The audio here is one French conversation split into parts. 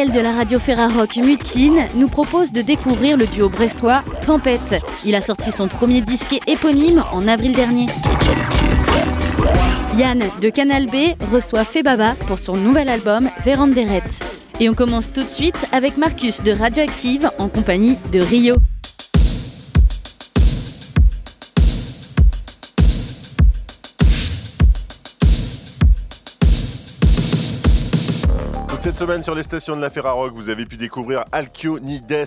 De la radio Ferrarock Mutine nous propose de découvrir le duo brestois Tempête. Il a sorti son premier disque éponyme en avril dernier. Yann de Canal B reçoit Febaba pour son nouvel album Véranderet. Et on commence tout de suite avec Marcus de Radioactive en compagnie de Rio. Cette semaine sur les stations de la Ferrarock, vous avez pu découvrir Alkyonides.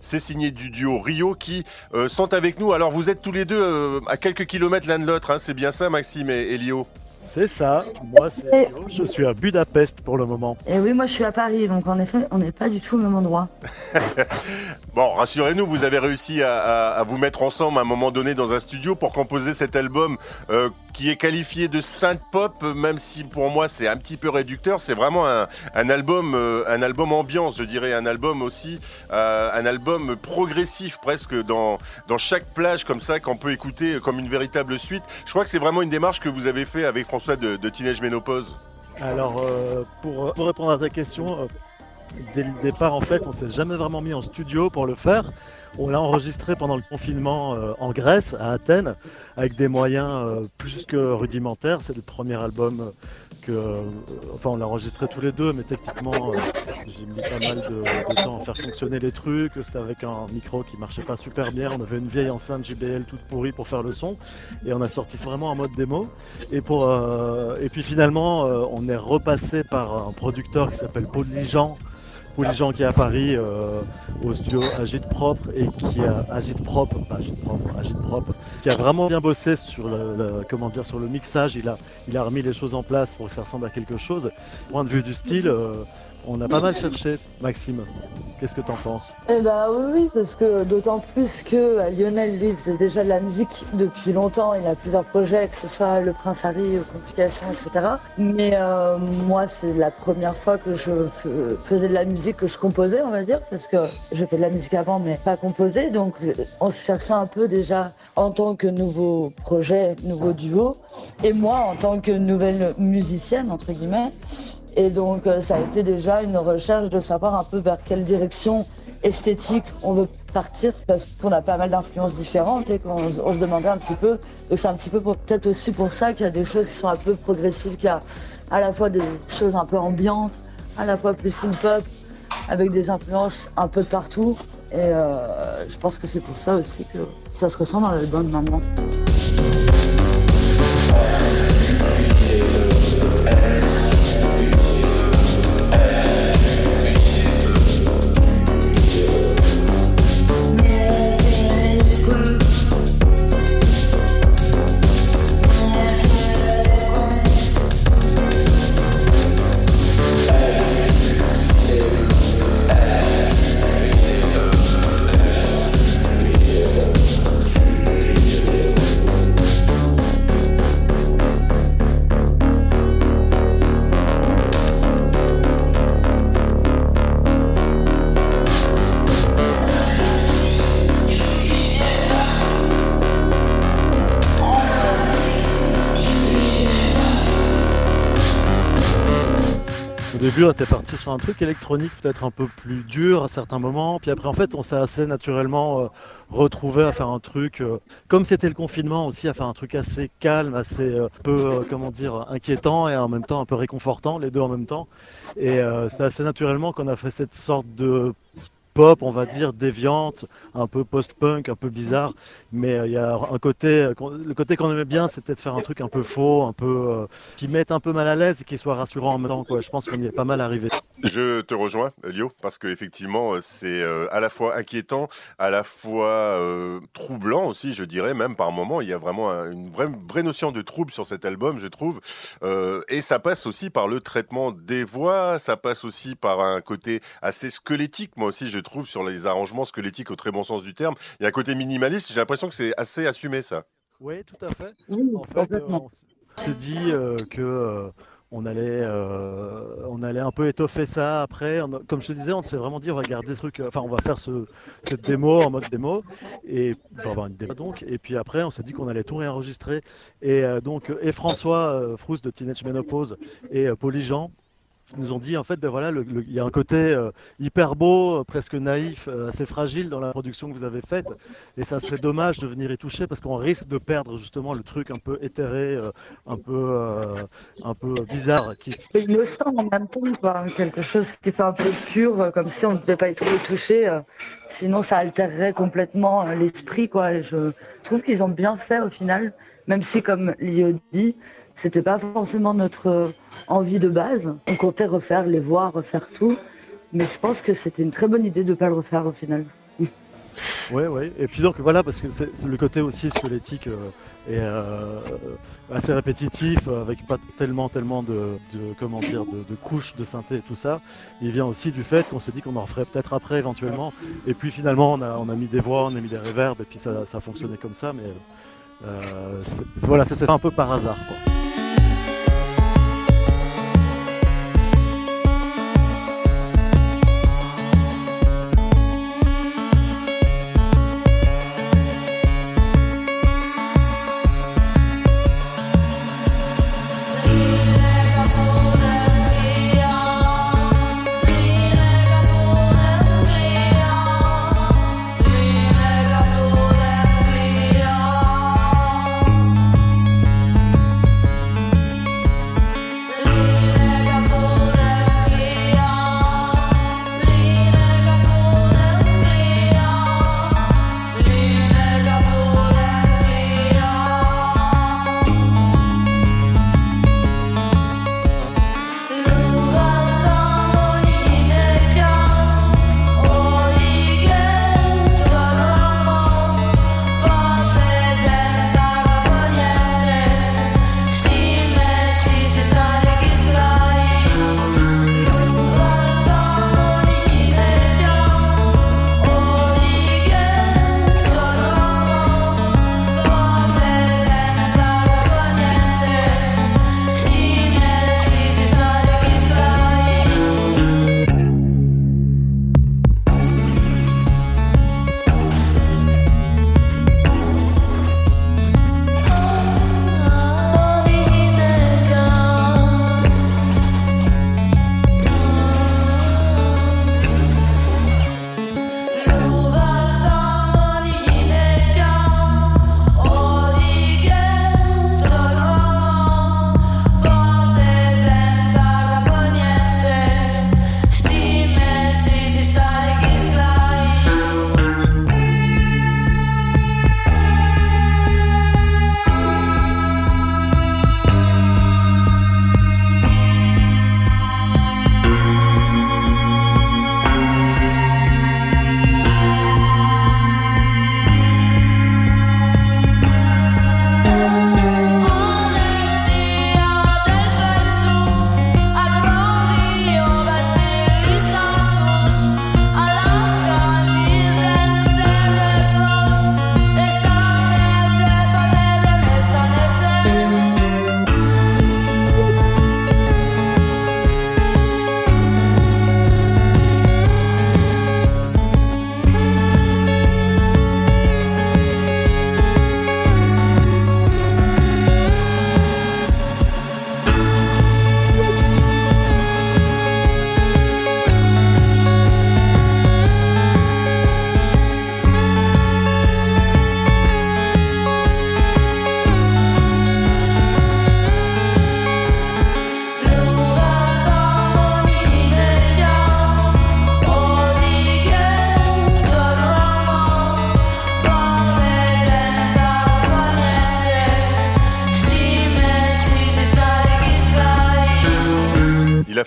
C'est signé du duo Rio qui euh, sont avec nous. Alors vous êtes tous les deux euh, à quelques kilomètres l'un de l'autre, hein. c'est bien ça Maxime et Elio? C'est ça, moi c'est je suis à Budapest pour le moment. Et oui, moi je suis à Paris, donc en effet, on n'est pas du tout au même endroit. bon, rassurez-nous, vous avez réussi à, vous mettre ensemble à un moment donné dans un studio pour composer cet album euh, qui est qualifié de synth pop, même si pour moi c'est un petit peu réducteur. C'est vraiment un, album, euh, un album ambiance, je dirais, un album aussi, euh, un album progressif presque dans dans chaque plage comme ça qu'on peut écouter comme une véritable suite. Je crois que c'est vraiment une démarche que vous avez fait avec François de, de Teenage Ménopause Alors, euh, pour, répondre à ta question, dès le départ, en fait, on s'est jamais vraiment mis en studio pour le faire. On l'a enregistré pendant le confinement euh, en Grèce, à Athènes, avec des moyens plus que rudimentaires. C'est le premier album que, euh, enfin, on l'a enregistré tous les deux, mais techniquement, euh, j'ai mis pas mal de, temps à faire fonctionner les trucs. C'était avec un micro qui marchait pas super bien. On avait une vieille enceinte JBL toute pourrie pour faire le son, et on a sorti vraiment en mode démo. Euh, et puis finalement, on est repassé par un producteur qui s'appelle Paul Lijan les gens qui à Paris euh, au studio Agite Propre et qui a Propre, pas Propre, Agite Propre, qui a vraiment bien bossé sur le, comment dire sur le mixage. Il a il a remis les choses en place pour que ça ressemble à quelque chose. Point de vue du style, euh, on a pas mal cherché, Maxime. Qu'est-ce que t'en penses? Eh bah oui, parce que d'autant plus que euh, Lionel lui faisait déjà de la musique depuis longtemps. Il a plusieurs projets, que ce soit Le Prince Harry, Complications, etc. Mais euh, moi, c'est la première fois que je faisais de la musique, que je composais, on va dire, parce que j'ai fait de la musique avant, mais pas composé. Donc, on se cherchait un peu déjà en tant que nouveau projet, nouveau duo, et moi en tant que nouvelle musicienne entre guillemets. Et donc, euh, ça a été déjà une recherche de savoir un peu vers quelle direction esthétique on veut partir, parce qu'on a pas mal d'influences différentes et qu'on se demandait un petit peu. Donc, c'est un petit peu peut-être aussi pour ça qu'il y a des choses qui sont un peu progressives, qu'il y a à la fois des choses un peu ambiantes, à la fois plus synth-pop, avec des influences un peu de partout. Et euh, je pense que c'est pour ça aussi que ça se ressent dans l'album maintenant. On était parti sur un truc électronique peut-être un peu plus dur à certains moments. Puis après, en fait, on s'est assez naturellement euh, retrouvé à faire un truc, euh, comme c'était le confinement aussi, à faire un truc assez calme, assez euh, peu, comment dire, inquiétant et en même temps un peu réconfortant, les deux en même temps. Et c'est assez naturellement qu'on a fait cette sorte de pop, on va dire, déviante, un peu post-punk, un peu bizarre. Mais euh, il y a un côté, le côté qu'on aimait bien, c'était de faire un truc un peu faux, un peu euh, qui mette un peu mal à l'aise et qui soit rassurant en même temps. Je pense qu'on y est pas mal arrivé. Je te rejoins, Lio, parce qu'effectivement, c'est euh, à la fois inquiétant, à la fois troublant aussi, je dirais, même par moments. Il y a vraiment une vraie, vraie notion de trouble sur cet album, je trouve. et ça passe aussi par le traitement des voix, ça passe aussi par un côté assez squelettique, moi aussi, je trouve, sur les arrangements squelettiques au très bon sens du terme. Il y a un côté minimaliste, j'ai l'impression que c'est assez assumé ça. Oui, tout à fait. en fait, euh, on s'est dit euh, que euh, on allait, on allait un peu étoffer ça après. comme je te disais, on s'est vraiment dit on va garder ce truc, enfin on va faire ce, cette démo en mode démo et enfin une démo donc. Et puis après, on s'est dit qu'on allait tout réenregistrer. Et donc et François Frousse de Teenage Menopause et Jean Ils nous ont dit en fait, ben voilà, il y a un côté euh, hyper beau, presque naïf, assez fragile dans la production que vous avez faite, et ça serait dommage de venir y toucher parce qu'on risque de perdre justement le truc un peu éthéré, un peu, un peu bizarre. Qui... Innocent en même temps, quoi. quelque chose qui fait un peu pur, comme si on ne devait pas y toucher, sinon ça altérerait complètement l'esprit, quoi. Et je trouve qu'ils ont bien fait au final, même si comme Lio dit, c'était pas forcément notre euh, envie de base. On comptait refaire les voix, refaire tout. Mais je pense que c'était une très bonne idée de ne pas le refaire au final. Oui, oui. Et puis donc voilà, parce que c'est le côté aussi squelettique euh, est euh, assez répétitif, avec pas tellement, tellement de, comment dire, de, couches de synthé et tout ça. Il vient aussi du fait qu'on s'est dit qu'on en referait peut-être après éventuellement. Et puis finalement, on a, on a mis des voix, on a mis des reverbs, et puis ça, ça a fonctionné comme ça. Mais voilà, ça s'est fait un peu par hasard.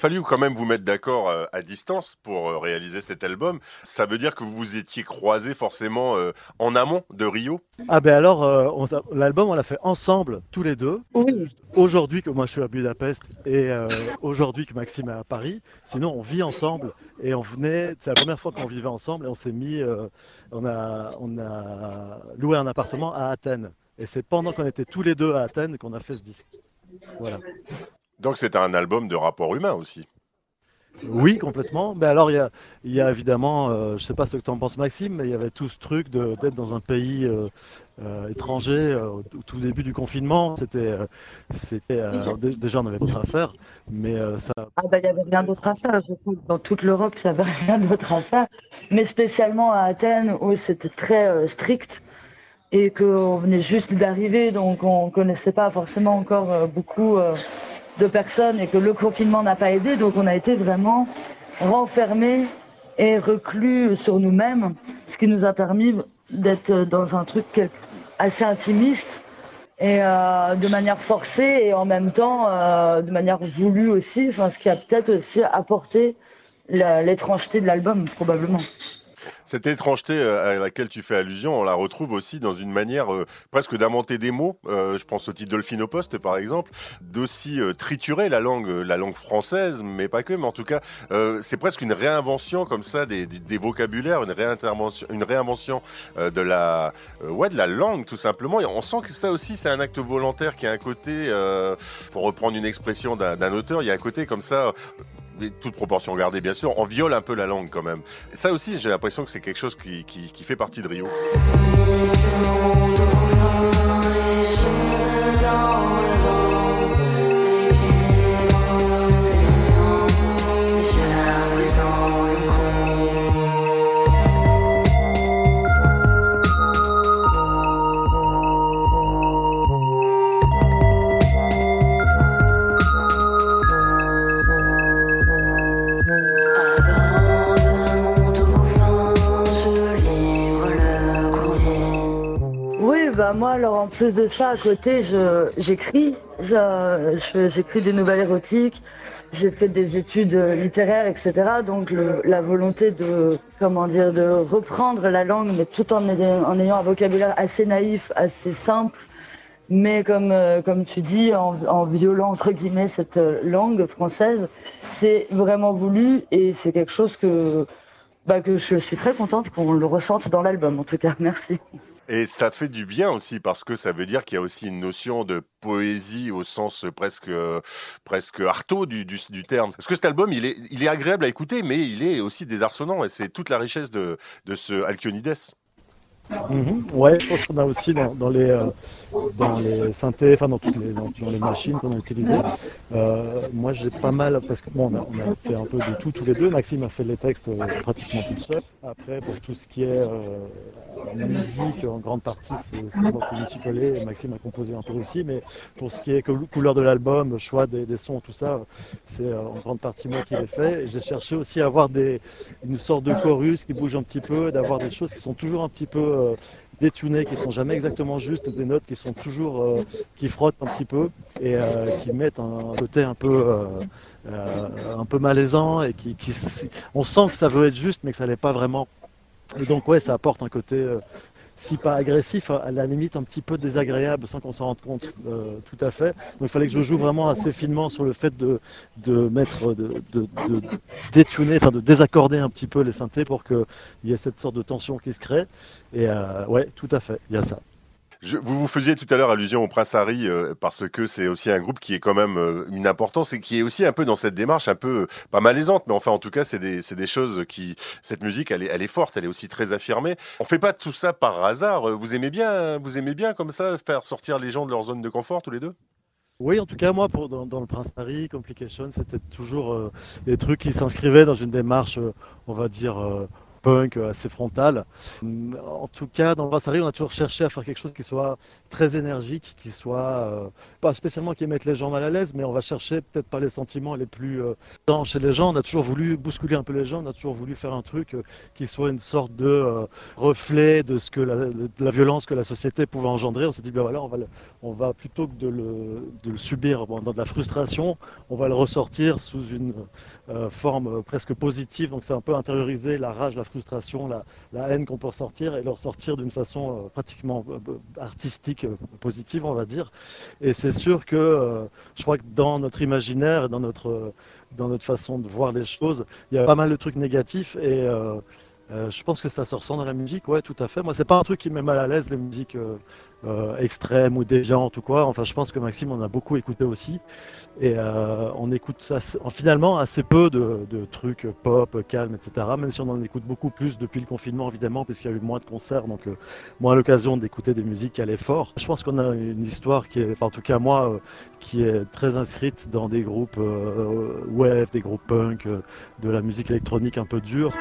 Fallu quand même vous mettre d'accord euh, à distance pour euh, réaliser cet album. Ça veut dire que vous vous étiez croisés forcément euh, en amont de Rio? Ah ben alors, l'album on l'a fait ensemble, tous les deux. Aujourd'hui que moi je suis à Budapest et aujourd'hui que Maxime est à Paris. Sinon on vit ensemble et on venait, c'est la première fois qu'on vivait ensemble et on s'est mis, on, a, on a loué un appartement à Athènes. Et c'est pendant qu'on était tous les deux à Athènes qu'on a fait ce disque. Voilà. Donc c'est un album de rapport humain aussi. Oui, complètement. Mais alors, il y a, il y a évidemment, je ne sais pas ce que tu en penses, Maxime, mais il y avait tout ce truc d'être dans un pays euh, euh, au, tout début du confinement. C'était, euh, c'était déjà on n'avait pas à faire, mais ça. Ah bah il n'y avait rien d'autre à faire. Je crois que dans toute l'Europe il n'y avait rien d'autre à faire, mais spécialement à Athènes où c'était très strict et qu'on venait juste d'arriver, donc on connaissait pas forcément encore beaucoup de personnes et que le confinement n'a pas aidé, donc on a été vraiment renfermés et reclus sur nous-mêmes, ce qui nous a permis d'être dans un truc assez intimiste et euh, de manière forcée et en même temps euh, de manière voulue aussi, enfin, ce qui a peut-être aussi apporté l'étrangeté de l'album probablement. Cette étrangeté euh, à laquelle tu fais allusion, on la retrouve aussi dans une manière euh, presque d'inventer des mots. Euh, je pense au titre Post, par exemple, d'aussi triturer la langue, la langue française, mais pas que. Mais en tout cas, c'est presque une réinvention comme ça des, vocabulaires, une réinvention de la, ouais, de la langue tout simplement. On sent que ça aussi, c'est un acte volontaire qui a un côté, pour reprendre une expression d'un auteur, il y a un côté comme ça toute proportion gardée bien sûr, on viole un peu la langue quand même. Ça aussi, j'ai l'impression que c'est quelque chose qui, fait partie de Rio. Alors en plus de ça, à côté, j'écris. J'écris des nouvelles érotiques. J'ai fait des études littéraires, etc. Donc la volonté de, comment de reprendre la langue, mais tout en, ayant un vocabulaire assez naïf, assez simple, mais comme, euh, tu dis, en, en, violant entre guillemets cette euh, langue française, c'est vraiment voulu et c'est quelque chose que, bah, que je suis très contente qu'on le ressente dans l'album. En tout cas, merci. Et ça fait du bien aussi parce que ça veut dire qu'il y a aussi une notion de poésie au sens presque presque artaud du, du, terme. Parce que cet album, il est, il est agréable à écouter, mais il est aussi désarçonnant et c'est toute la richesse de, de ce Alcyonides. Mhm. ouais, je pense qu'on a aussi dans, dans les, euh, dans les synthés, enfin dans toutes les, dans, les machines qu'on a utilisées. Euh, moi j'ai pas mal, parce que bon, on, a, fait un peu de tout tous les deux. Maxime a fait les textes euh, pratiquement tout seul. Après, pour tout ce qui est euh, musique, en grande partie, c'est moi qui me suis collé. Maxime a composé un peu aussi, mais pour ce qui est couleur de l'album, choix des, sons, tout ça, c'est en grande partie moi qui l'ai fait. J'ai cherché aussi à avoir une sorte de chorus qui bouge un petit peu, d'avoir des choses qui sont toujours un petit peu euh, détunées, qui sont jamais exactement justes, des notes qui sont toujours euh, qui frottent un petit peu et euh, qui mettent un côté un peu un peu malaisant et qui, qui, on sent que ça veut être juste mais que ça l'est pas vraiment. Et donc ouais, ça apporte un côté si pas agressif, à la limite un petit peu désagréable sans qu'on s'en rende compte euh, tout à fait. Donc il fallait que je joue vraiment assez finement sur le fait de, de mettre, de, de, de enfin de désaccorder un petit peu les synthés pour qu'il y ait cette sorte de tension qui se crée. Et euh, ouais, tout à fait, il y a ça vous vous faisiez tout à l'heure allusion au Prince Harry euh, parce que c'est aussi un groupe qui est quand même euh, une importance et qui est aussi un peu dans cette démarche un peu pas malaisante, mais enfin en tout cas c'est des, des choses qui cette musique elle est, elle est forte, elle est aussi très affirmée. On fait pas tout ça par hasard. Vous aimez bien, vous aimez bien comme ça faire sortir les gens de leur zone de confort tous les deux? Oui, en tout cas, moi, pour, dans, le Prince Harry, Complication, c'était toujours euh, des trucs qui s'inscrivaient dans une démarche, on va dire, punk assez frontal. En tout cas, dans Brassari, on a toujours cherché à faire quelque chose qui soit très énergique, qui soit euh, pas spécialement qui mette les gens mal à l'aise, mais on va chercher peut-être pas les sentiments les plus euh, chez les gens. On a toujours voulu bousculer un peu les gens, on a toujours voulu faire un truc euh, qui soit une sorte de euh, reflet de ce que la, violence que la société pouvait engendrer. On s'est dit ben voilà, on va, on va plutôt que de le, de le subir dans de la frustration, on va le ressortir sous une forme presque positive. Donc c'est un peu intérioriser la rage, la frustration, la, la haine qu'on peut ressortir et le ressortir d'une façon pratiquement artistique positive, on va dire. Et c'est sûr que euh, je crois que dans notre imaginaire, dans dans notre façon de voir les choses, il y a pas mal de trucs négatifs et euh, je pense que ça se ressent dans la musique, ouais, tout à fait. Moi, c'est pas un truc qui me met mal à l'aise, les musiques euh, euh, extrêmes ou déviantes ou quoi. Enfin, je pense que Maxime en a beaucoup écouté aussi. Et on écoute finalement assez peu de, trucs pop, calme, etc. Même si on en écoute beaucoup plus depuis le confinement, évidemment, puisqu'il y a eu moins de concerts, donc moins l'occasion d'écouter des musiques qui allaient fort. Je pense qu'on a une histoire qui est, enfin, en tout cas moi, qui est très inscrite dans des groupes web, des groupes punk, de la musique électronique un peu dure.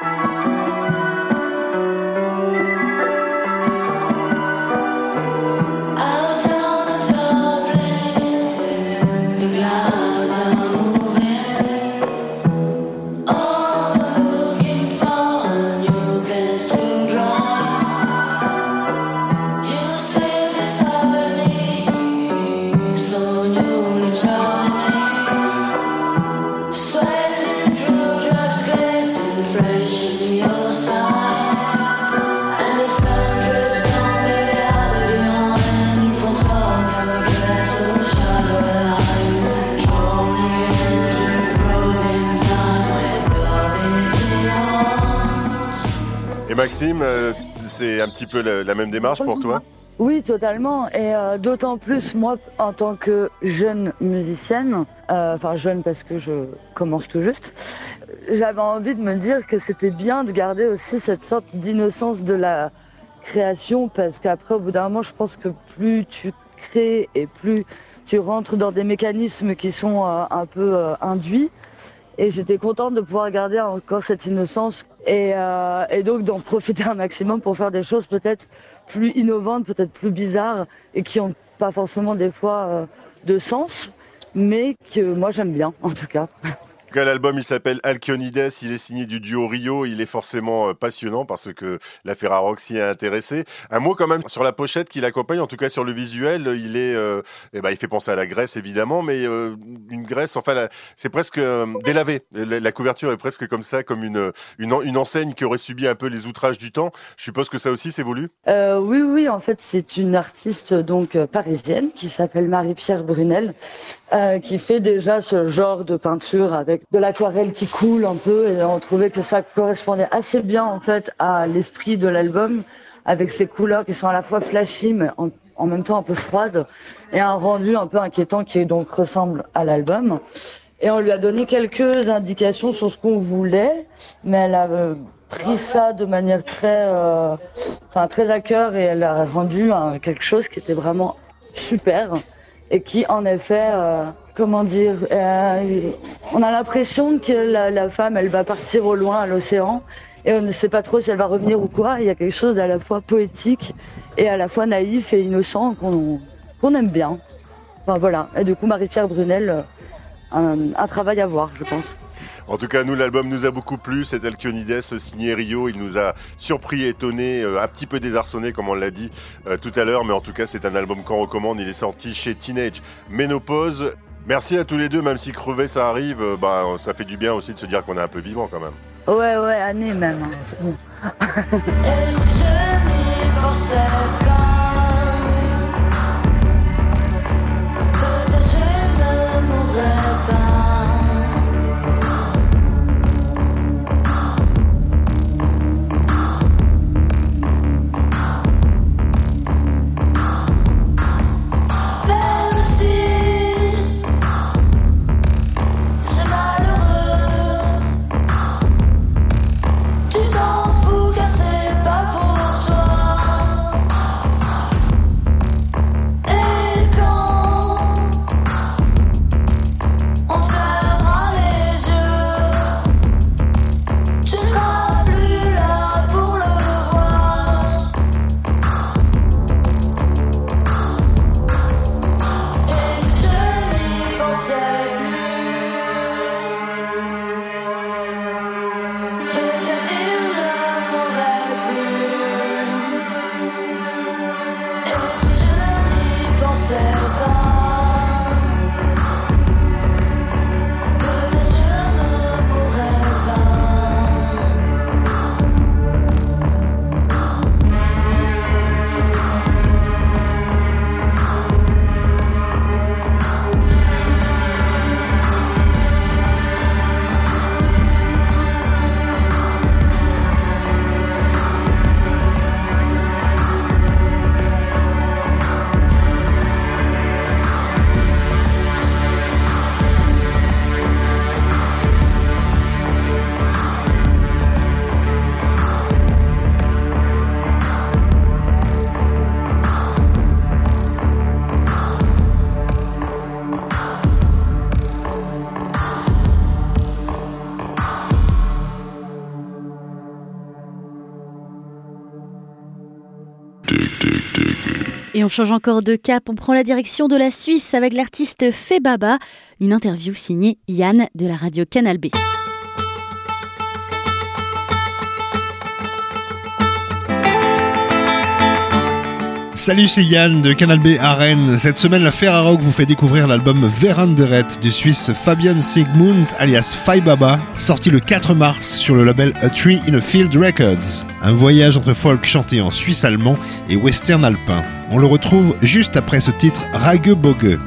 Maxime, euh, c'est un petit peu la, même démarche pour toi? Oui, totalement. Et euh, d'autant plus, moi, en tant que jeune musicienne, euh, enfin jeune parce que je commence tout juste, j'avais envie de me dire que c'était bien de garder aussi cette sorte d'innocence de la création, parce qu'après, au bout d'un moment, je pense que plus tu crées et plus tu rentres dans des mécanismes qui sont un peu induits, et j'étais contente de pouvoir garder encore cette innocence et, euh, et donc d'en profiter un maximum pour faire des choses peut-être plus innovantes, peut-être plus bizarres et qui n'ont pas forcément des fois euh, de sens, mais que moi j'aime bien en tout cas. L'album il s'appelle Alkyonides, il est signé du duo Rio, il est forcément euh, passionnant parce que la Ferrarock s'y est intéressée. Un mot quand même sur la pochette qui l'accompagne, en tout cas sur le visuel, il est, euh, eh ben, il fait penser à la Grèce évidemment, mais euh, une Grèce, enfin c'est presque délavé. La, couverture est presque comme ça, comme une, une, enseigne qui aurait subi un peu les outrages du temps. Je suppose que ça aussi c'est voulu. oui, oui, en fait c'est une artiste donc parisienne qui s'appelle Marie-Pierre Brunel, qui fait déjà ce genre de peinture avec de l'aquarelle qui coule un peu et on trouvait que ça correspondait assez bien en fait à l'esprit de l'album avec ces couleurs qui sont à la fois flashy mais en, même temps un peu froides et un rendu un peu inquiétant qui donc ressemble à l'album. Et on lui a donné quelques indications sur ce qu'on voulait, mais elle a euh, pris ça de manière très, euh, enfin très à cœur et elle a rendu quelque chose qui était vraiment super et qui en effet euh, comment dire, euh, on a l'impression que la, femme, elle va partir au loin à l'océan et on ne sait pas trop si elle va revenir ou quoi. Il y a quelque chose d'à la fois poétique et à la fois naïf et innocent qu'on aime bien. Enfin voilà. Et du coup, Marie-Pierre Brunel, euh, un, travail à voir, je pense. En tout cas, nous, l'album nous a beaucoup plu. C'est Alkyonides signé Rio. Il nous a surpris, étonné, euh, un petit peu désarçonné, comme on l'a dit tout à l'heure. Mais en tout cas, c'est un album qu'on recommande. Il est sorti chez Teenage Menopause. Merci à tous les deux, même si crever ça arrive, euh, bah, ça fait du bien aussi de se dire qu'on est un peu vivant quand même. Ouais, ouais, année même. Hein, On change encore de cap, on prend la direction de la Suisse avec l'artiste Febaba, une interview signée Yann de la radio Canal B. Salut, c'est Yann de Canal B à Rennes. Cette semaine, la Ferrarock vous fait découvrir l'album Veranderet du Suisse Fabian Sigmund alias Baba, sorti le 4 mars sur le label A Tree in a Field Records. Un voyage entre folk chanté en suisse allemand et western alpin. On le retrouve juste après ce titre Rague Bogue.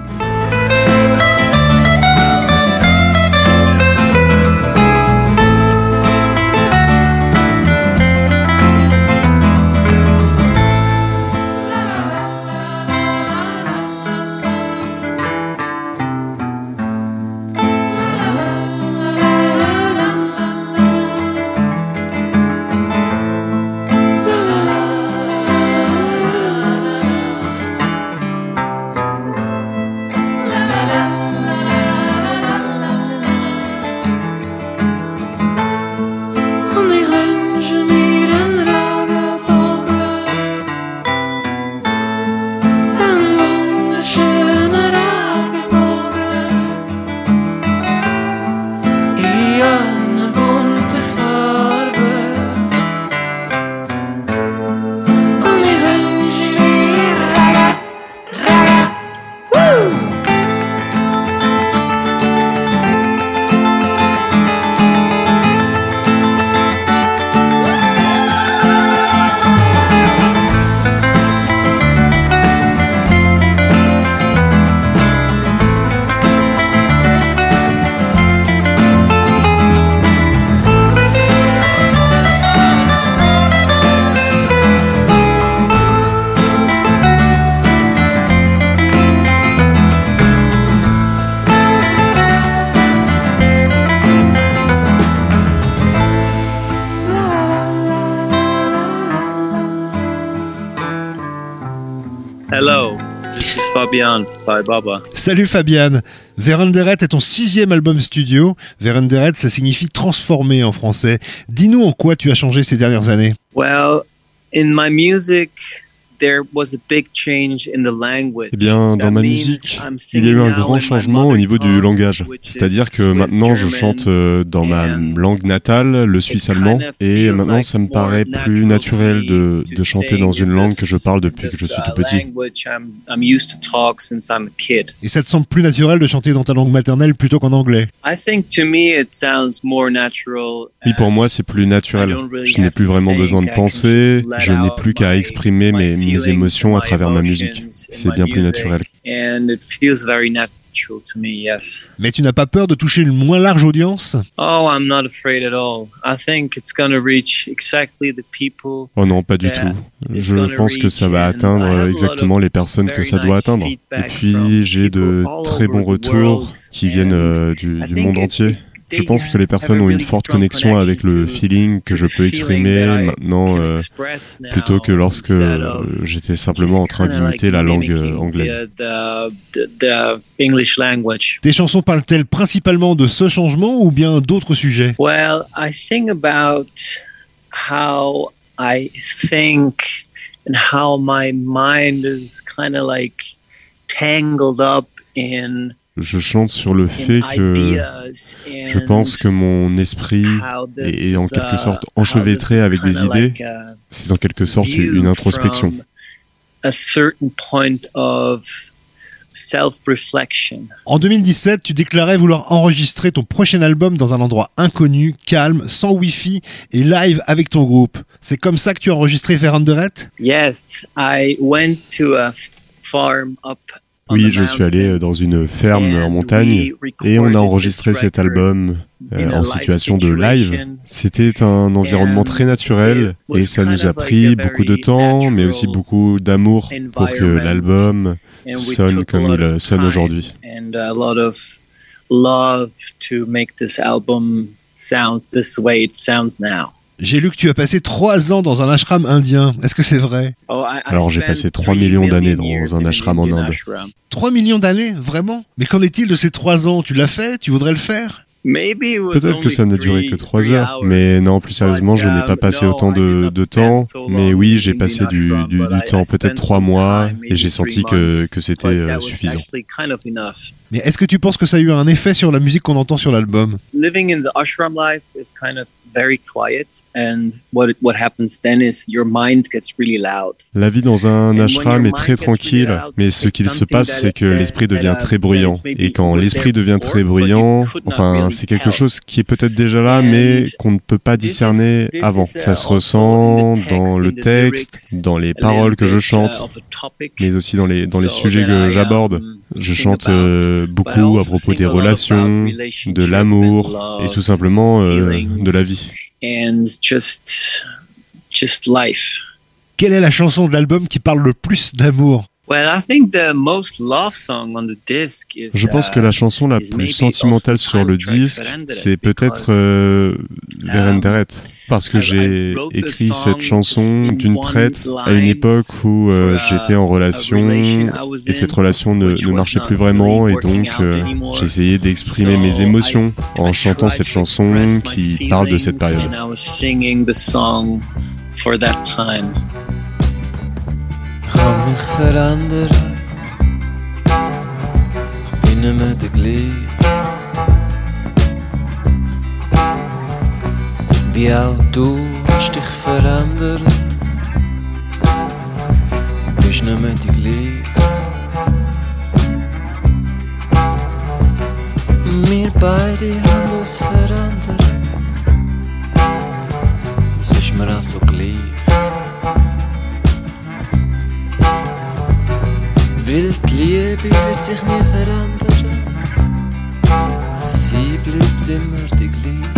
Salut Fabian. Veranderet est ton sixième album studio. Veranderet, ça signifie transformer en français. Dis-nous en quoi tu as changé ces dernières années. Well, in my music, eh bien, dans ma musique, il y a eu un grand changement au niveau du langage. C'est-à-dire que maintenant, je chante euh, dans ma langue natale, le suisse allemand, et maintenant, ça me paraît plus naturel de, de chanter dans une langue que je parle depuis que je suis tout petit. Et ça te semble plus naturel de chanter dans ta langue maternelle plutôt qu'en anglais? Oui, pour moi, c'est plus naturel. Je n'ai plus vraiment besoin de penser, je n'ai plus qu'à exprimer mes mes émotions à travers ma musique. C'est bien plus naturel. Mais tu n'as pas peur de toucher une moins large audience? Oh non, pas du tout. Je pense que ça va atteindre exactement les personnes que ça doit atteindre. Et puis j'ai de très bons retours qui viennent euh, du, du monde entier. Je pense que les personnes ont une forte connexion avec le feeling que je peux exprimer maintenant euh, plutôt que lorsque j'étais simplement en train d'imiter la langue euh, anglaise. Tes chansons parlent-elles principalement de ce changement ou bien d'autres sujets? Well, I sing about how I think and how my mind is kind of like tangled up in je chante sur le fait que je pense que mon esprit est en quelque sorte enchevêtré avec des idées. C'est en quelque sorte une introspection. En 2017, tu déclarais vouloir enregistrer ton prochain album dans un endroit inconnu, calme, sans Wi-Fi et live avec ton groupe. C'est comme ça que tu as enregistré Ferranderet Yes, I went to a farm up oui, je suis allé euh, dans une ferme en montagne et on a enregistré cet album euh, en situation de live. C'était un environnement très naturel et ça nous a pris beaucoup de temps, mais aussi beaucoup d'amour pour que l'album sonne comme il sonne aujourd'hui. J'ai lu que tu as passé trois ans dans un ashram indien. Est-ce que c'est vrai? Oh, Alors j'ai passé trois millions d'années dans un ashram en Inde. Trois millions d'années Vraiment? Mais qu'en est-il de ces trois ans? Tu l'as fait? Tu voudrais le faire? Peut-être que ça n'a duré que trois heures, mais non, plus sérieusement, je n'ai pas um, passé autant de, de temps. Mais oui, j'ai passé du, du, du temps, peut-être trois mois, et j'ai senti que, que c'était euh, suffisant. Mais est-ce que tu penses que ça a eu un effet sur la musique qu'on entend sur l'album? Living in the ashram life is kind of very quiet and what what happens then is your mind gets really loud. La vie dans un ashram est très tranquille, mais ce qu'il se passe c'est que l'esprit devient très bruyant et quand l'esprit devient très bruyant, enfin, c'est quelque chose qui est peut-être déjà là mais qu'on ne peut pas discerner avant. Ça se ressent dans le texte, dans les paroles que je chante, mais aussi dans les dans les sujets que j'aborde. Um, je chante euh, beaucoup à propos des relations, de l'amour et tout simplement euh, de la vie. Quelle est la chanson de l'album qui parle le plus d'amour? Je pense que la chanson la plus sentimentale sur le disque, c'est peut-être euh, Verenderet, parce que j'ai écrit cette chanson d'une traite à une époque où euh, j'étais en relation et cette relation ne, ne marchait plus vraiment et donc euh, j'ai essayé d'exprimer mes émotions en chantant cette chanson qui parle de cette période. Hab mich verändert. Ich bin nicht mehr der gleich. Wie auch du hast dich verändert. Du bist nicht mehr die gleich. Wird sich nie verändern. Sie bleibt immer die gleiche.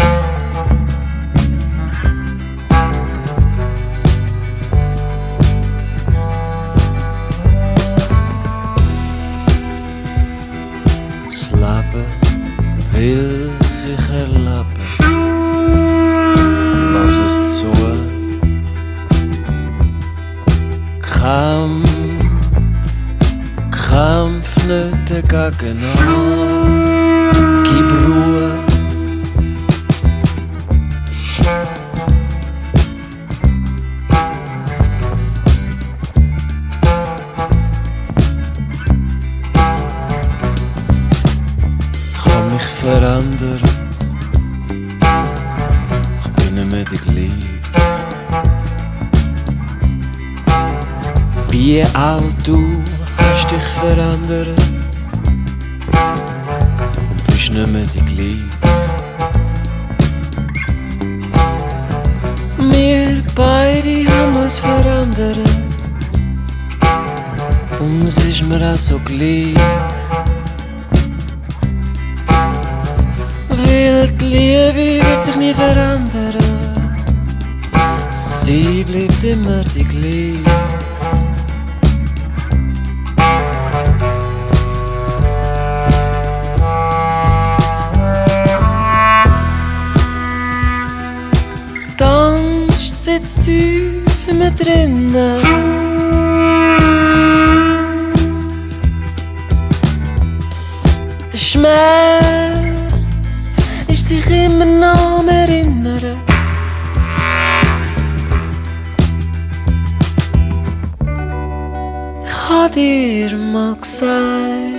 Sitzt tief in mir drinnen. Der Schmerz ist sich immer noch am Erinnern. Ich hab dir mal gesagt,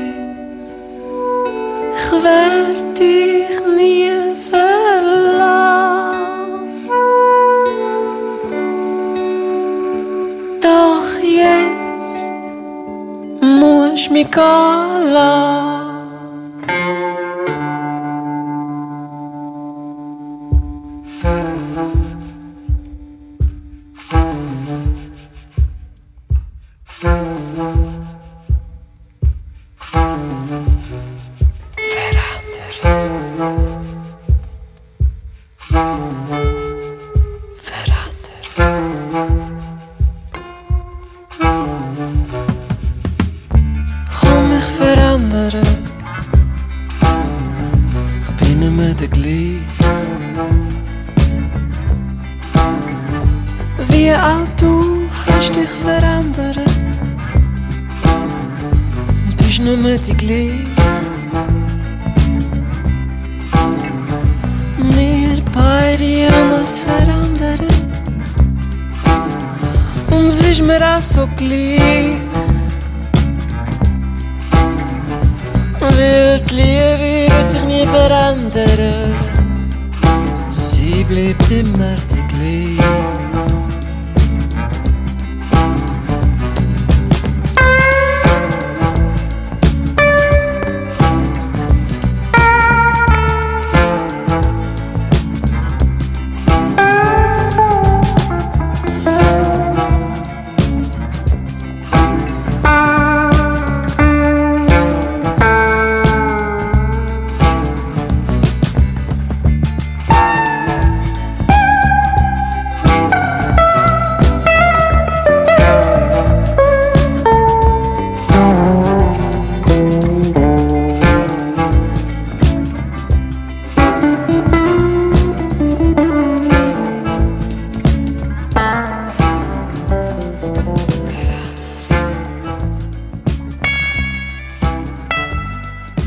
me cala. Weil die Liebe wird sich nie verändern. Sie bleibt immer die gleiche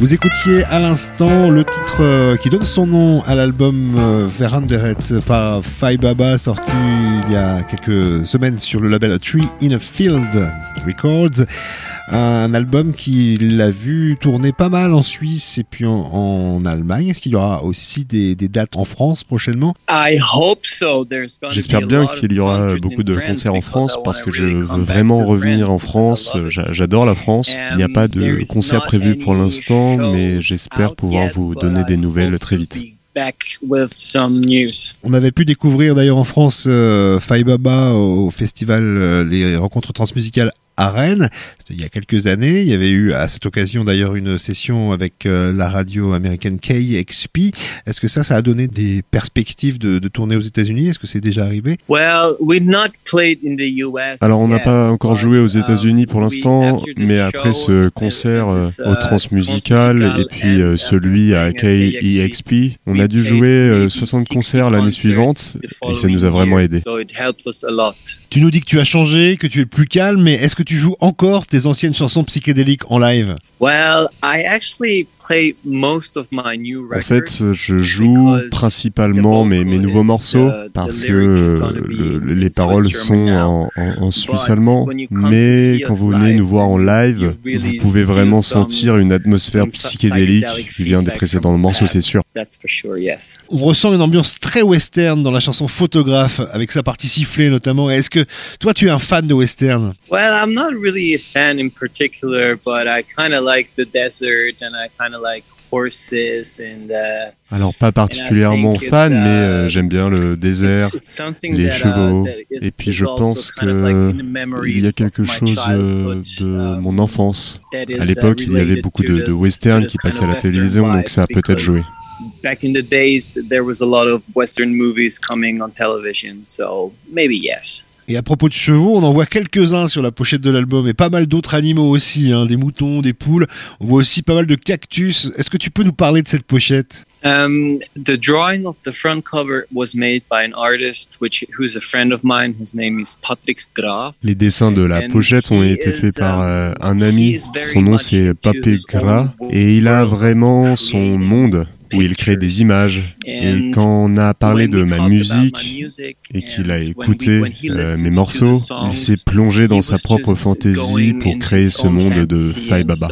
Vous écoutiez à l'instant le titre euh, qui donne son nom à l'album euh, Veranderet par Fai Baba sorti il y a quelques semaines sur le label Tree in a Field Records un album qu'il a vu tourner pas mal en Suisse et puis en, Allemagne. Est-ce qu'il y aura aussi des, dates en France prochainement? J'espère bien qu'il y aura beaucoup de concerts en France parce que je veux vraiment revenir en France. J'adore la France. Il n'y a pas de concert prévu pour l'instant, mais j'espère pouvoir vous donner des nouvelles très vite. On avait pu découvrir d'ailleurs en France euh, Baba au festival euh, Les Rencontres Transmusicales à Rennes. il y a quelques années. Il y avait eu à cette occasion d'ailleurs une session avec euh, la radio américaine KXP. Est-ce que ça, ça a donné des perspectives de, tourner aux États-Unis? Est-ce que c'est déjà arrivé? Alors, on n'a pas encore joué aux États-Unis pour um, l'instant, mais après ce concert euh, au uh, Transmusical et puis euh, celui à KEXP, on a dû jouer 60 concerts l'année suivante et ça nous a vraiment aidé. Tu nous dis que tu as changé, que tu es plus calme, mais est-ce que tu joues encore tes anciennes chansons psychédéliques en live? Well, I actually play most of my new En fait, je joue principalement mes, mes nouveaux morceaux parce que euh, les paroles sont en, en, suisse allemand. Mais quand vous venez nous voir en live, vous pouvez vraiment sentir une atmosphère psychédélique qui vient des précédents morceaux, c'est sûr. On ressent une ambiance très western dans la chanson Photographe, avec sa partie sifflée notamment. Est-ce que toi, tu es un fan de western Well, I'm not really a fan in particular, but I kind of like the desert and I kind of like horses and. Uh, Alors pas particulièrement fan, mais euh, uh, j'aime bien le désert, les uh, chevaux, et puis je pense que il y a quelque chose euh, de um, mon enfance. À l'époque, il y avait beaucoup de, de westerns qui passaient à la télévision, donc ça a peut-être joué. Back in the days, there was a lot of western movies coming on television, so maybe yes. Et à propos de chevaux, on en voit quelques-uns sur la pochette de l'album et pas mal d'autres animaux aussi, hein, des moutons, des poules. On voit aussi pas mal de cactus. Est-ce que tu peux nous parler de cette pochette? Um, the drawing of the front cover was made by an artist which, who's a friend of mine. His name is Patrick Graf. Les dessins de la pochette ont été faits par um, euh, un ami. Son nom c'est Patrick Graf et il a vraiment son monde où il crée des images. Et quand on a parlé de ma musique et qu'il a écouté euh, mes morceaux, il s'est plongé dans sa propre fantaisie pour créer ce monde de Fai Baba.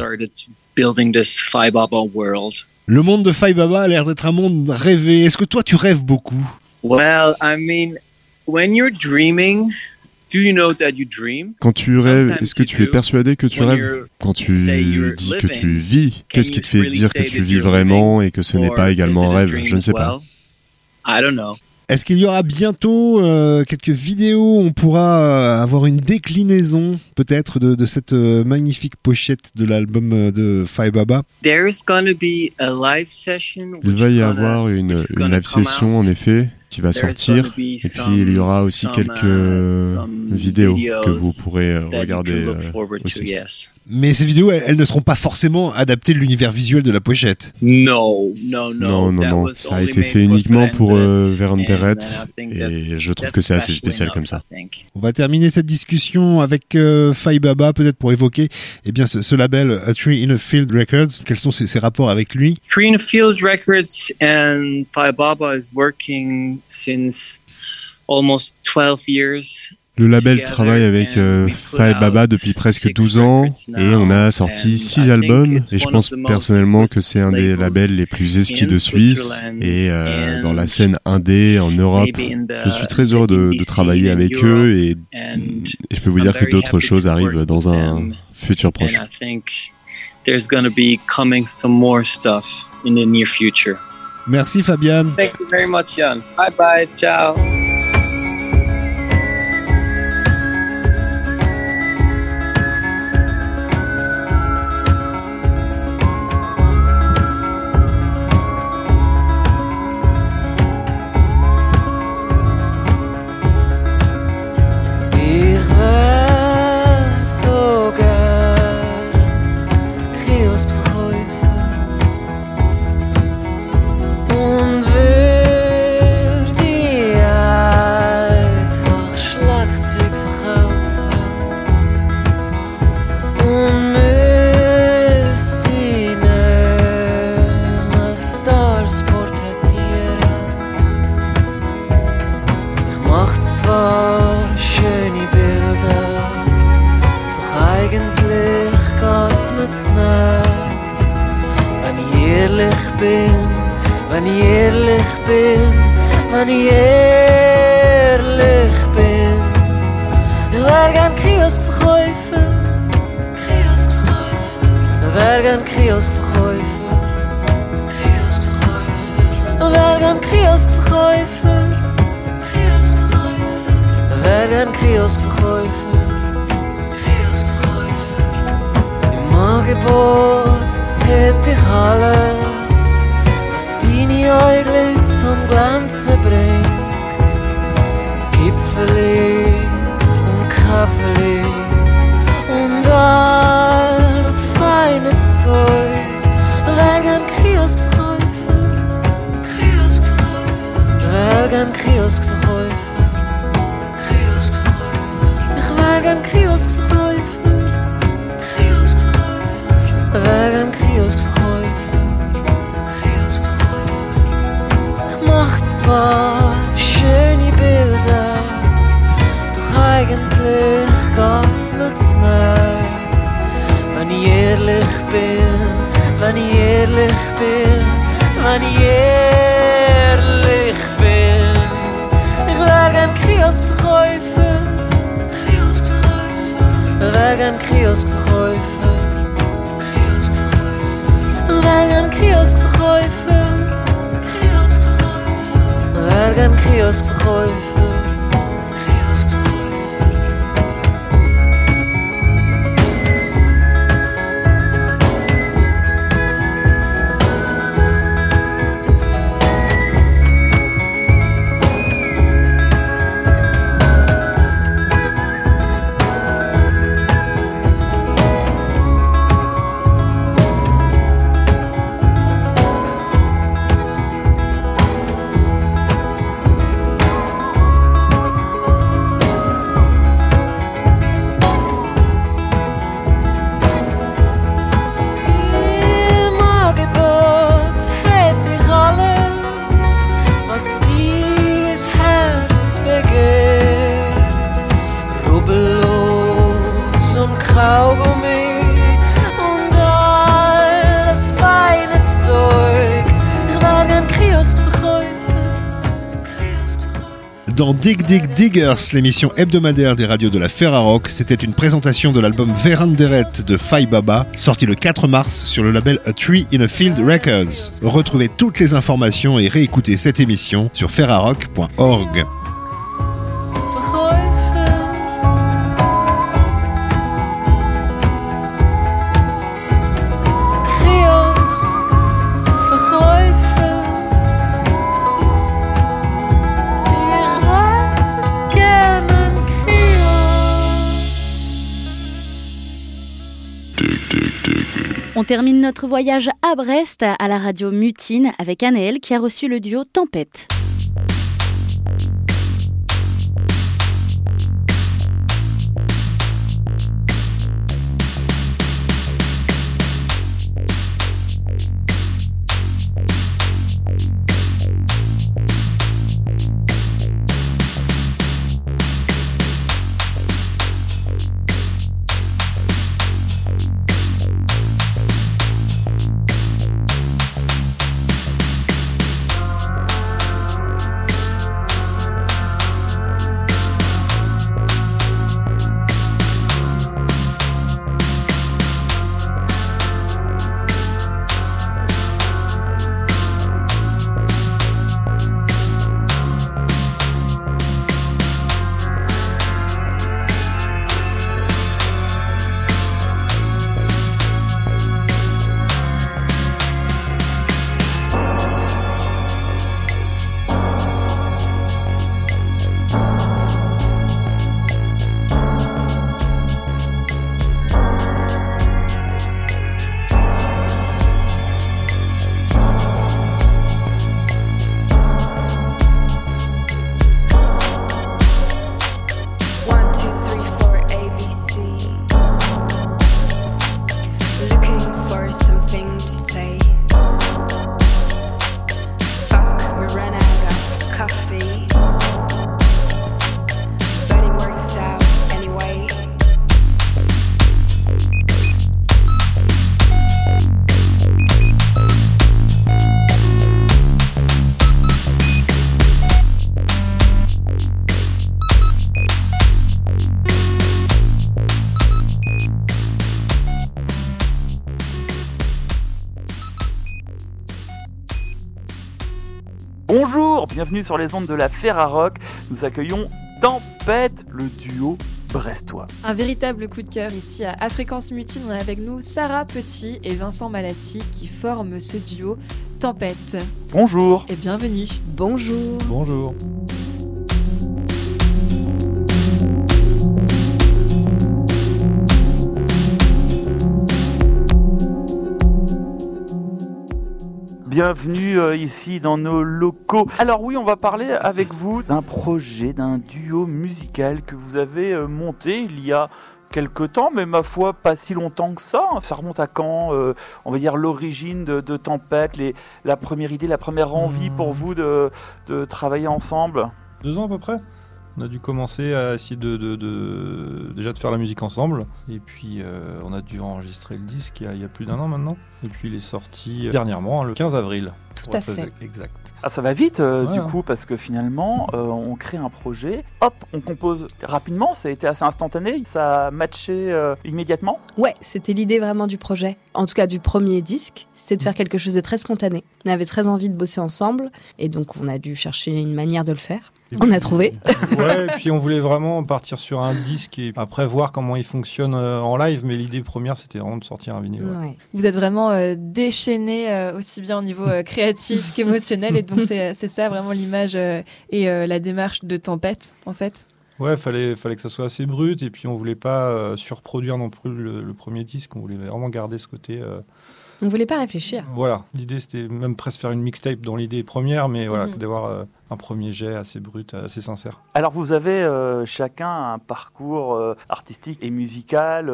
Le monde de Fai Baba a l'air d'être un monde rêvé. Est-ce que toi tu rêves beaucoup? Well, I mean, when you're dreaming, quand tu rêves, est-ce que tu es persuadé que tu rêves? Quand tu dis que tu vis, qu'est-ce qui te fait dire que tu vis vraiment et que ce n'est pas également un rêve? Je ne sais pas. Est-ce qu'il y aura bientôt euh, quelques vidéos où on pourra euh, avoir une déclinaison peut-être de, cette euh, magnifique pochette de l'album de Fai Baba? Il va y avoir une, une live session en effet qui va sortir. Et puis il y aura aussi quelques uh, vidéos que vous pourrez euh, regarder euh, aussi. Mais ces vidéos, elles, ne seront pas forcément adaptées de l'univers visuel de la pochette. Non, non, non. Non, non, Ça a été fait uniquement pour euh, Veranderet et je trouve que c'est assez spécial comme ça. On va terminer cette discussion avec euh, Fai Baba, peut-être pour évoquer eh bien, ce, label A Tree in a Field Records. Quels sont ses, ses rapports avec lui? Tree in a Field Records and Fai Baba is working since almost 12 years le label travaille avec euh, Baba depuis presque 12 ans et on a sorti 6 albums et je pense personnellement que c'est un des labels les plus esquis de Suisse et euh, dans la scène indé en Europe. Je suis très heureux de, de travailler avec eux et, et, je peux vous dire que d'autres choses arrivent dans un futur proche. Merci Fabian. Thank you very much, Jan. Bye bye. Ciao. Dig Dig Diggers, l'émission hebdomadaire des radios de la Ferrarock. C'était une présentation de l'album Veranderet de Fai Baba, sorti le 4 mars sur le label A Tree in a Field Records. Retrouvez toutes les informations et réécoutez cette émission sur ferrarock.org. termine notre voyage à Brest à la radio Mutine avec Anaël qui a reçu le duo Tempête. Bienvenue sur les ondes de la Ferrarock. Nous accueillons Tempête, le duo brestois. Un véritable coup de cœur ici à, Fréquence Mutine. On a avec nous Sarah Petit et Vincent Malassi qui forment ce duo Tempête. Bonjour. Et bienvenue. Bonjour. Bonjour. Bienvenue euh, ici dans nos locaux. Alors oui, on va parler avec vous d'un projet, d'un duo musical que vous avez euh, monté il y a quelque temps, mais ma foi pas si longtemps que ça. Ça remonte à quand euh, On va dire l'origine de, Tempête, les, la première idée, la première envie pour hmm. vous de, de travailler ensemble? Deux ans à peu près on a dû commencer à essayer de, déjà de faire la musique ensemble. Et puis euh, on a dû enregistrer le disque il y a, plus d'un an maintenant. Et puis il est sorti euh, dernièrement, le 15 avril. Tout à fait. Exact. Ah, ça va vite euh, du coup parce que finalement on crée un projet, hop, on compose rapidement, ça a été assez instantané, ça a matché immédiatement. Ouais, c'était l'idée vraiment du projet, en tout cas du premier disque, c'était de faire quelque chose de très spontané. On avait très envie de bosser ensemble et donc on a dû chercher une manière de le faire. On a trouvé. ouais, et puis on voulait vraiment partir sur un disque et après voir comment il fonctionne euh, en live, mais l'idée première c'était vraiment de sortir un vinyle. Vous êtes vraiment euh, déchaîné euh, aussi bien au niveau créatif qu'émotionnel et donc c'est ça vraiment l'image et la démarche de Tempête en fait. Ouais, fallait fallait que ça soit assez brut et puis on voulait pas surproduire non plus le, premier disque, on voulait vraiment garder ce côté on voulait pas réfléchir. Voilà, l'idée c'était même presque faire une mixtape dans l'idée première, mais voilà, mhm. d'avoir euh, un premier jet assez brut, assez sincère. Alors vous avez euh, chacun un parcours euh, artistique et musical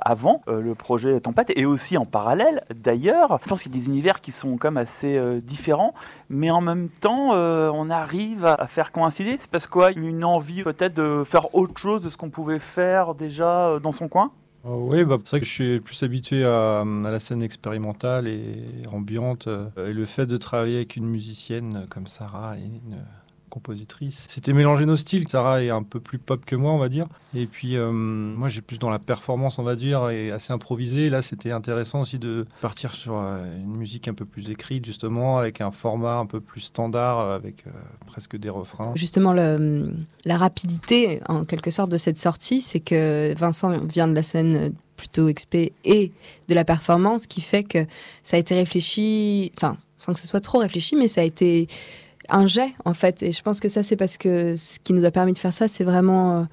avant le projet Tempête et aussi en parallèle d'ailleurs. Je pense qu'il y a des univers qui sont comme assez différents, mais en même temps on arrive à, faire coïncider. C'est parce quoi Une envie peut-être de faire autre chose de ce qu'on pouvait faire déjà dans son coin? Oui, bah, c'est vrai que je suis plus habitué à, la scène expérimentale et ambiante. Euh, et le fait de travailler avec une musicienne comme Sarah et une compositrice. C'était mélanger nos styles. Sarah est un peu plus pop que moi, on va dire. Et puis, euh, moi, j'ai plus dans la performance, on va dire, et assez improvisé. Là, c'était intéressant aussi de partir sur euh, une musique un peu plus écrite, justement, avec un format un peu plus standard, avec euh, presque des refrains. Justement, la rapidité, en quelque sorte, de cette sortie, c'est que Vincent vient de la scène plutôt expé et de la performance, qui fait que ça a été réfléchi, enfin, sans que ce soit trop réfléchi, mais ça a été un jet en fait. Et je pense que ça, c'est parce que ce qui nous a permis de faire ça, c'est vraiment euh,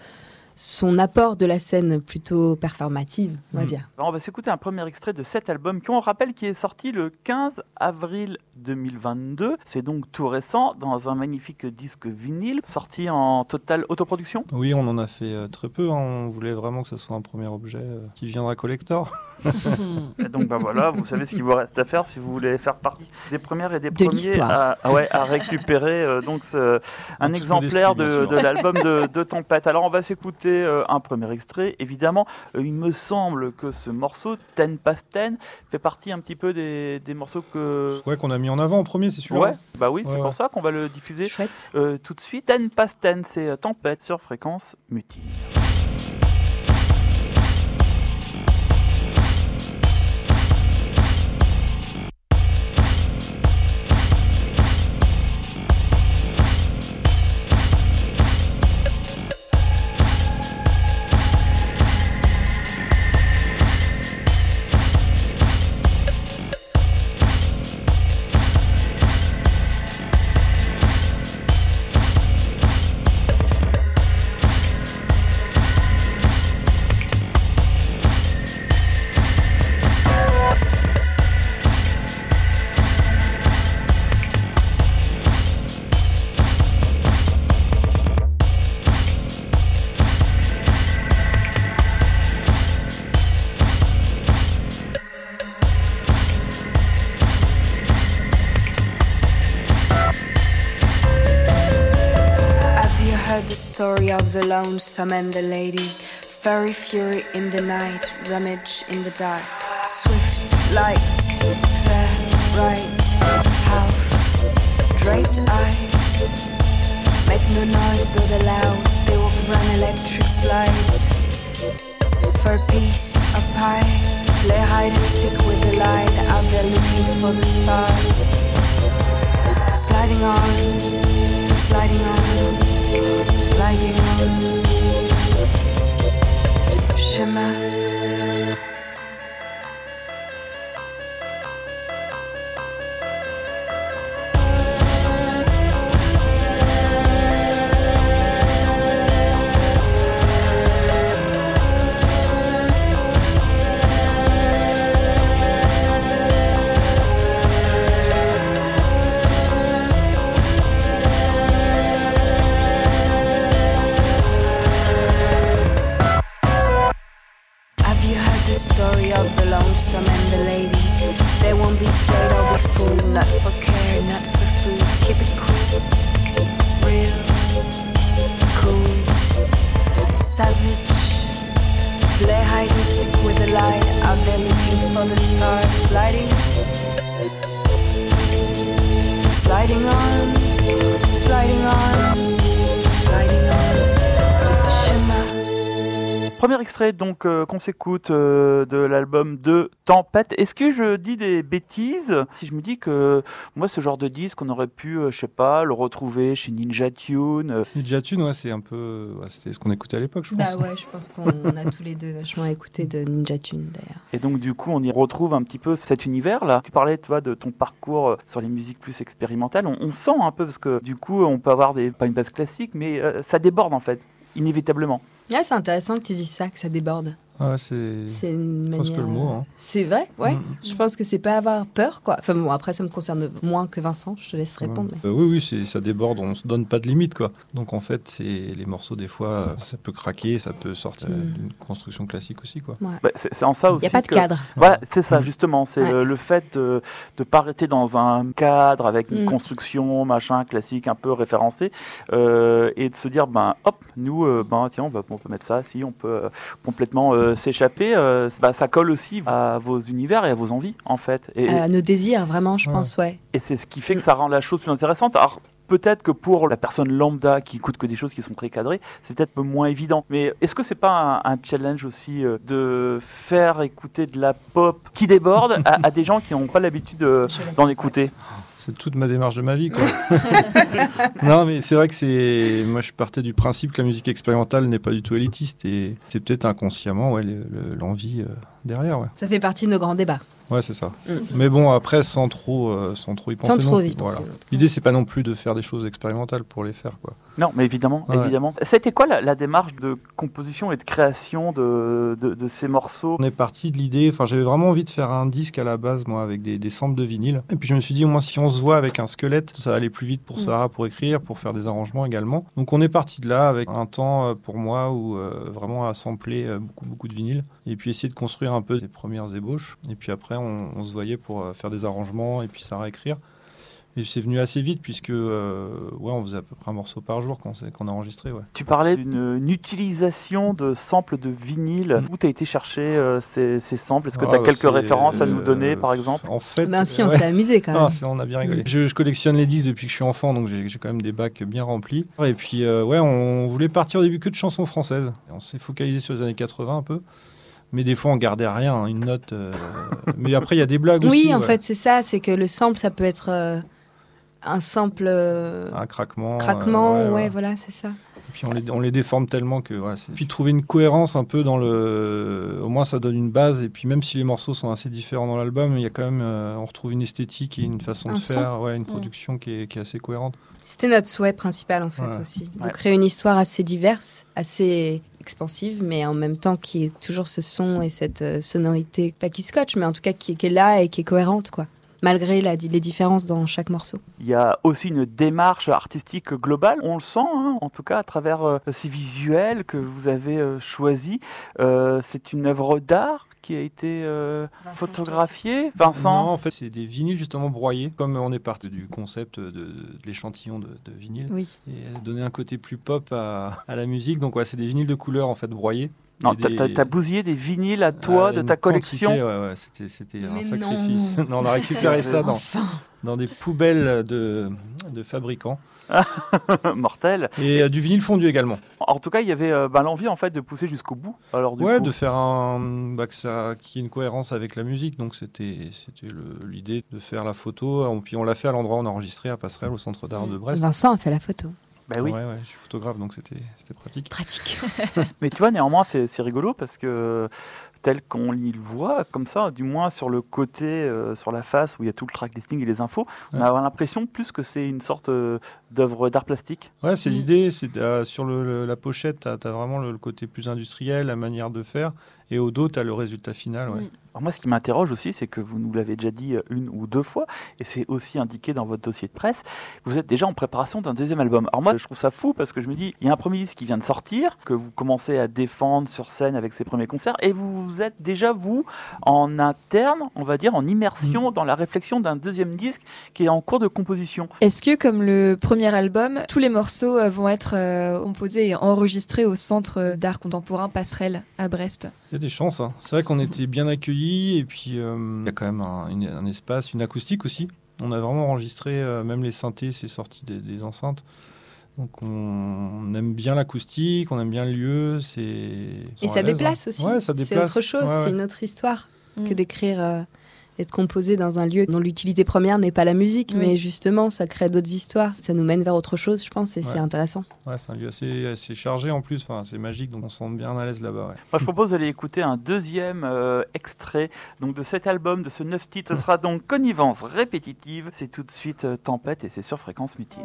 son apport de la scène plutôt performative, on va hmm. dire. on va s'écouter un premier extrait de cet album qui, on rappelle, qui est sorti le 15 avril 2022. C'est donc tout récent, dans un magnifique disque vinyle, sorti en totale autoproduction. Oui, on en a fait euh, très peu. Hein. On voulait vraiment que ce soit un premier objet euh, qui viendra collector. et donc bah voilà, vous savez ce qu'il vous reste à faire si vous voulez faire partie des premières et des premiers à, ouais, à, récupérer euh, donc un exemplaire de, l'album de, de Tempête. Alors on va s'écouter euh, un premier extrait. Évidemment, euh, il me semble que ce morceau, Ten Past Ten, fait partie un petit peu des, morceaux que. Ouais, qu'on a mis en avant en premier, c'est sûr. Ouais, bah oui, c'est pour ça qu'on va le diffuser euh, tout de suite. Ten Past Ten, c'est Tempête sur fréquence mutile. Lonesome and the lady. Fairy fury in the night, rummage in the dark. Swift light, fair, right, half draped eyes. Make no noise though they're loud, they walk run electric slide. For a piece of pie, lay hide and seek with the light. Out there looking for the spark. Sliding on, sliding on, on. Shimmer. donc euh, qu'on s'écoute euh, de l'album de Tempête. Est-ce que je dis des bêtises? Si je me dis que moi ce genre de disque on aurait pu, euh, je sais pas, le retrouver chez Ninja Tune Ninja Tune, ouais, c'est un peu, c'était ce qu'on écoutait à l'époque, je pense. Bah ouais, je pense qu'on a tous les deux vachement écouté de Ninja Tune d'ailleurs. Et donc du coup on y retrouve un petit peu cet univers là. Tu parlais, toi, de ton parcours sur les musiques plus expérimentales. On, sent un peu parce que du coup on peut avoir des pas une base classique, mais ça déborde en fait inévitablement. Ah, c'est intéressant que tu dises ça, que ça déborde. Ah, c'est. C'est une manière. le mot. Hein. C'est vrai, ouais. Mm. Je pense que c'est pas avoir peur, quoi. Enfin bon, après ça me concerne moins que Vincent. Je te laisse répondre. Euh, oui, oui, ça déborde. On se donne pas de limite, quoi. Donc en fait, c'est les morceaux des fois, euh, ça peut craquer, ça peut sortir mm. d'une construction classique aussi, quoi. Bah, c'est en ça aussi. Il n'y a pas de cadre. Voilà, c'est ça mm. justement. C'est le, fait de ne pas rester dans un cadre avec une construction machin classique un peu référencée euh, et de se dire ben hop, nous ben tiens on, va, on peut mettre ça, si on peut complètement s'échapper, euh, bah, ça colle aussi à vos univers et à vos envies, en fait. Et, à nos désirs, vraiment, je pense, ouais. Et c'est ce qui fait que ça rend la chose plus intéressante. Alors, peut-être que pour la personne lambda qui écoute que des choses qui sont précadrées, c'est peut-être moins évident. Mais est-ce que c'est pas un, challenge aussi euh, de faire écouter de la pop qui déborde à, des gens qui n'ont pas l'habitude euh, d'en écouter? C'est toute ma démarche de ma vie. Quoi. non, mais c'est vrai que c'est. Moi, je partais du principe que la musique expérimentale n'est pas du tout élitiste et c'est peut-être inconsciemment ouais, l'envie euh, derrière. Ouais. Ça fait partie de nos grands débats. Ouais, c'est ça. Mm. Mais bon, après, sans trop, euh, sans trop y penser. Sans trop y penser. L'idée, c'est pas non plus de faire des choses expérimentales pour les faire, quoi. Non, mais évidemment, évidemment. Ça a été quoi la, démarche de composition et de création de, de, ces morceaux? On est parti de l'idée. Enfin, j'avais vraiment envie de faire un disque à la base, moi, avec des, des samples de vinyle. Et puis je me suis dit, au moins, si on se voit avec un squelette, ça va aller plus vite pour mm. Sarah pour écrire, pour faire des arrangements également. Donc on est parti de là avec un temps euh, pour moi où euh, vraiment à sampler beaucoup, beaucoup de vinyle et puis essayer de construire un peu des premières ébauches. Et puis après, on, se voyait pour euh, faire des arrangements et puis ça réécrire. Et c'est venu assez vite puisque euh, ouais, on faisait à peu près un morceau par jour qu'on a enregistré. Ouais. Tu parlais d'une utilisation de samples de vinyle. Où tu as été chercher euh, ces, ces, samples? Est-ce que tu as ah, quelques références à nous donner par exemple? En fait, ben, si, on s'est amusé quand même. Ah, on a bien rigolé. Je, collectionne les disques depuis que je suis enfant, donc j'ai quand même des bacs bien remplis. Et puis, ouais, on voulait partir au début que de chansons françaises. On s'est focalisé sur les années 80 un peu. Mais des fois, on gardait rien, hein, une note. Euh, mais après, il y a des blagues aussi. Oui, en fait, c'est ça. C'est que le sample, ça peut être euh, un sample. Euh, un craquement. Craquement, ouais, voilà, c'est ça. Et puis on les, on les, déforme tellement que. Ouais, puis trouver une cohérence un peu dans le. Au moins, ça donne une base. Et puis même si les morceaux sont assez différents dans l'album, il y a quand même. on retrouve une esthétique et une façon de faire, ouais, une production qui, est, qui, est, assez cohérente. C'était notre souhait principal en fait aussi, de créer une histoire assez diverse, assez expansive, mais en même temps qui est toujours ce son et cette euh, sonorité, pas qui scotche, mais en tout cas qui, est là et qui est cohérente, quoi malgré la, les différences dans chaque morceau. Il y a aussi une démarche artistique globale, on le sent, hein, en tout cas à travers euh, ces visuels que vous avez euh, choisis. c'est une œuvre d'art qui a été euh, photographié Vincent? Non, en fait, c'est des vinyles justement broyés. Comme on est parti du concept de, l'échantillon de, vinyle, oui. et donner un côté plus pop à, la musique. Donc, ouais, c'est des vinyles de couleur en fait broyés. Non, t'as bousillé des vinyles à toi de ta collection. ouais, ouais, c'était un sacrifice. Non. on a récupéré ça dans, dans des poubelles de, de fabricants. Mortel. Et euh, du vinyle fondu également. En tout cas, il y avait euh, bah, l'envie en fait de pousser jusqu'au bout. Alors ouais, de faire un bah, que ça qui ait une cohérence avec la musique. Donc c'était c'était l'idée de faire la photo. Puis on l'a fait à l'endroit où on a enregistré à Passerelle au Centre d'art de Brest. Vincent a fait la photo. Bah oui. Ouais, ouais, je suis photographe, donc c'était pratique. Pratique. Mais tu vois, néanmoins, c'est rigolo parce que tel qu'on le voit, comme ça, du moins sur le côté, euh, sur la face où il y a tout le track listing et les infos, on a l'impression plus que c'est une sorte euh, d'œuvre d'art plastique. Ouais, c'est mm. l'idée. C'est euh, sur le, la pochette, tu as, vraiment le, côté plus industriel, la manière de faire, et au dos, tu as le résultat final. Ouais. Mm. Alors moi, ce qui m'interroge aussi, c'est que vous nous l'avez déjà dit une ou deux fois, et c'est aussi indiqué dans votre dossier de presse, vous êtes déjà en préparation d'un deuxième album. Alors moi, je trouve ça fou parce que je me dis, il y a un premier disque qui vient de sortir, que vous commencez à défendre sur scène avec ses premiers concerts, et vous êtes déjà, vous, en interne, on va dire, en immersion mm. dans la réflexion d'un deuxième disque qui est en cours de composition. Est-ce que, comme le premier album, tous les morceaux euh, vont être euh, composés et enregistrés au Centre d'art contemporain Passerelle à Brest? Il y a des chances. Hein. C'est vrai qu'on était bien accueillis et puis euh, il y a quand même un, espace, une acoustique aussi. On a vraiment enregistré, même les synthés, c'est sorti des, enceintes. Donc on, aime bien l'acoustique, on aime bien le lieu. Et ça déplace aussi. c'est autre chose, c'est une autre histoire que mm. d'écrire être composé dans un lieu dont l'utilité première n'est pas la musique, mais justement, ça crée d'autres histoires. Ça nous mène vers autre chose, je pense, et c'est intéressant. Ouais, c'est un lieu assez, chargé en plus, enfin, c'est magique, donc on se sent bien à l'aise là-bas. Moi, je propose d'aller écouter un deuxième euh, extrait donc, de cet album, de ce neuf titres. Ce sera donc Connivence répétitive. C'est tout de suite euh, Tempête et c'est sur Fréquence Mutine.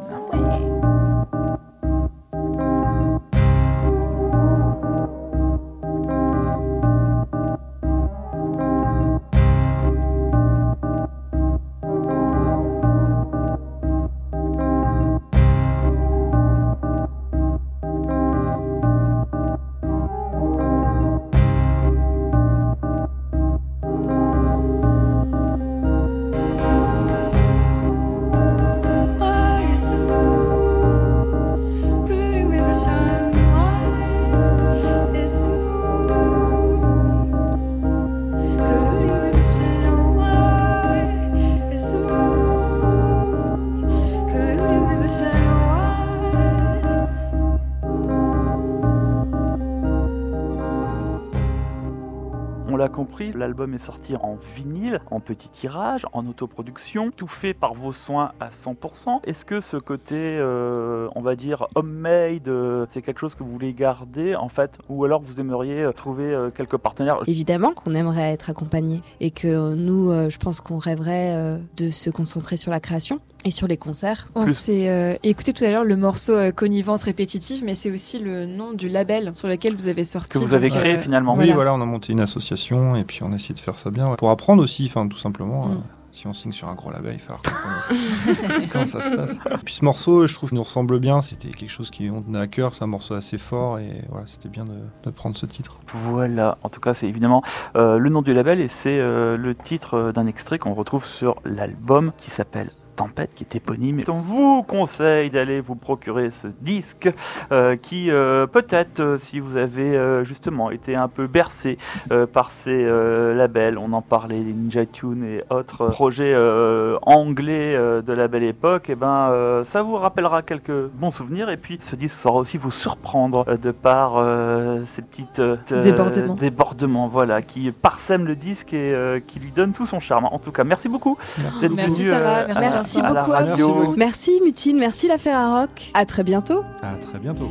L'album est sorti en vinyle, en petit tirage, en autoproduction, tout fait par vos soins à 100%. Est-ce que ce côté, euh, on va dire, homemade, euh, c'est quelque chose que vous voulez garder en fait, ou alors vous aimeriez euh, trouver quelques partenaires Évidemment qu'on aimerait être accompagné et que nous, je pense qu'on rêverait de se concentrer sur la création et sur les concerts. On s'est écouté tout à l'heure le morceau Connivence répétitive, mais c'est aussi le nom du label sur lequel vous avez sorti. Que vous avez créé finalement. Oui, voilà, on a monté une association et puis on a essayé de faire ça bien pour apprendre aussi, enfin tout simplement. Mm. Euh, si on signe sur un gros label, il faut comprendre comment ça se passe. Puis ce morceau, je trouve, nous ressemble bien. C'était quelque chose qui on tenait à cœur. C'est un morceau assez fort et voilà, c'était bien de, prendre ce titre. Voilà. En tout cas, c'est évidemment euh, le nom du label et c'est euh, le titre d'un extrait qu'on retrouve sur l'album qui s'appelle Tempête, qui est éponyme. On vous conseille d'aller vous procurer ce disque euh, qui, euh, peut-être, euh, si vous avez justement été un peu bercé par ces labels, on en parlait, les Ninja Tune et autres projets anglais de la belle époque, et eh ben, ça vous rappellera quelques bons souvenirs. Et puis, ce disque saura aussi vous surprendre de par ces petites débordements. débordements, voilà, qui parsèment le disque et qui lui donnent tout son charme. En tout cas, merci beaucoup d'être merci, venu. Merci. Merci beaucoup à, vous. Merci Mutine, merci l'affaire à Rock. À très bientôt. À très bientôt.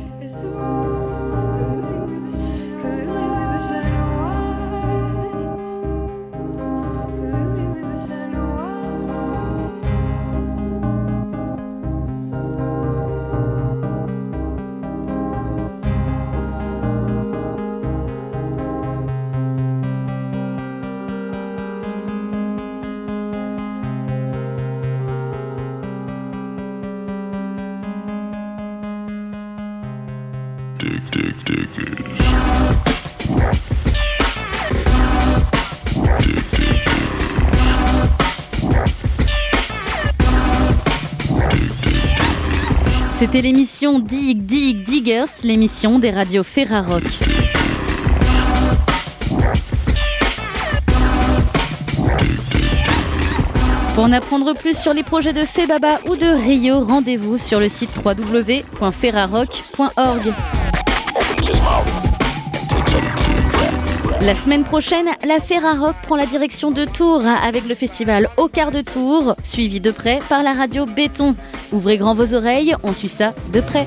l'émission Dig Dig Diggers, l'émission des radios Ferrarock. Pour en apprendre plus sur les projets de Febaba ou de Rio, rendez-vous sur le site www.ferrarock.org. La semaine prochaine, la Ferrarock prend la direction de Tours avec le festival Au quart de Tours, suivi de près par la radio Béton. Ouvrez grand vos oreilles, on suit ça de près.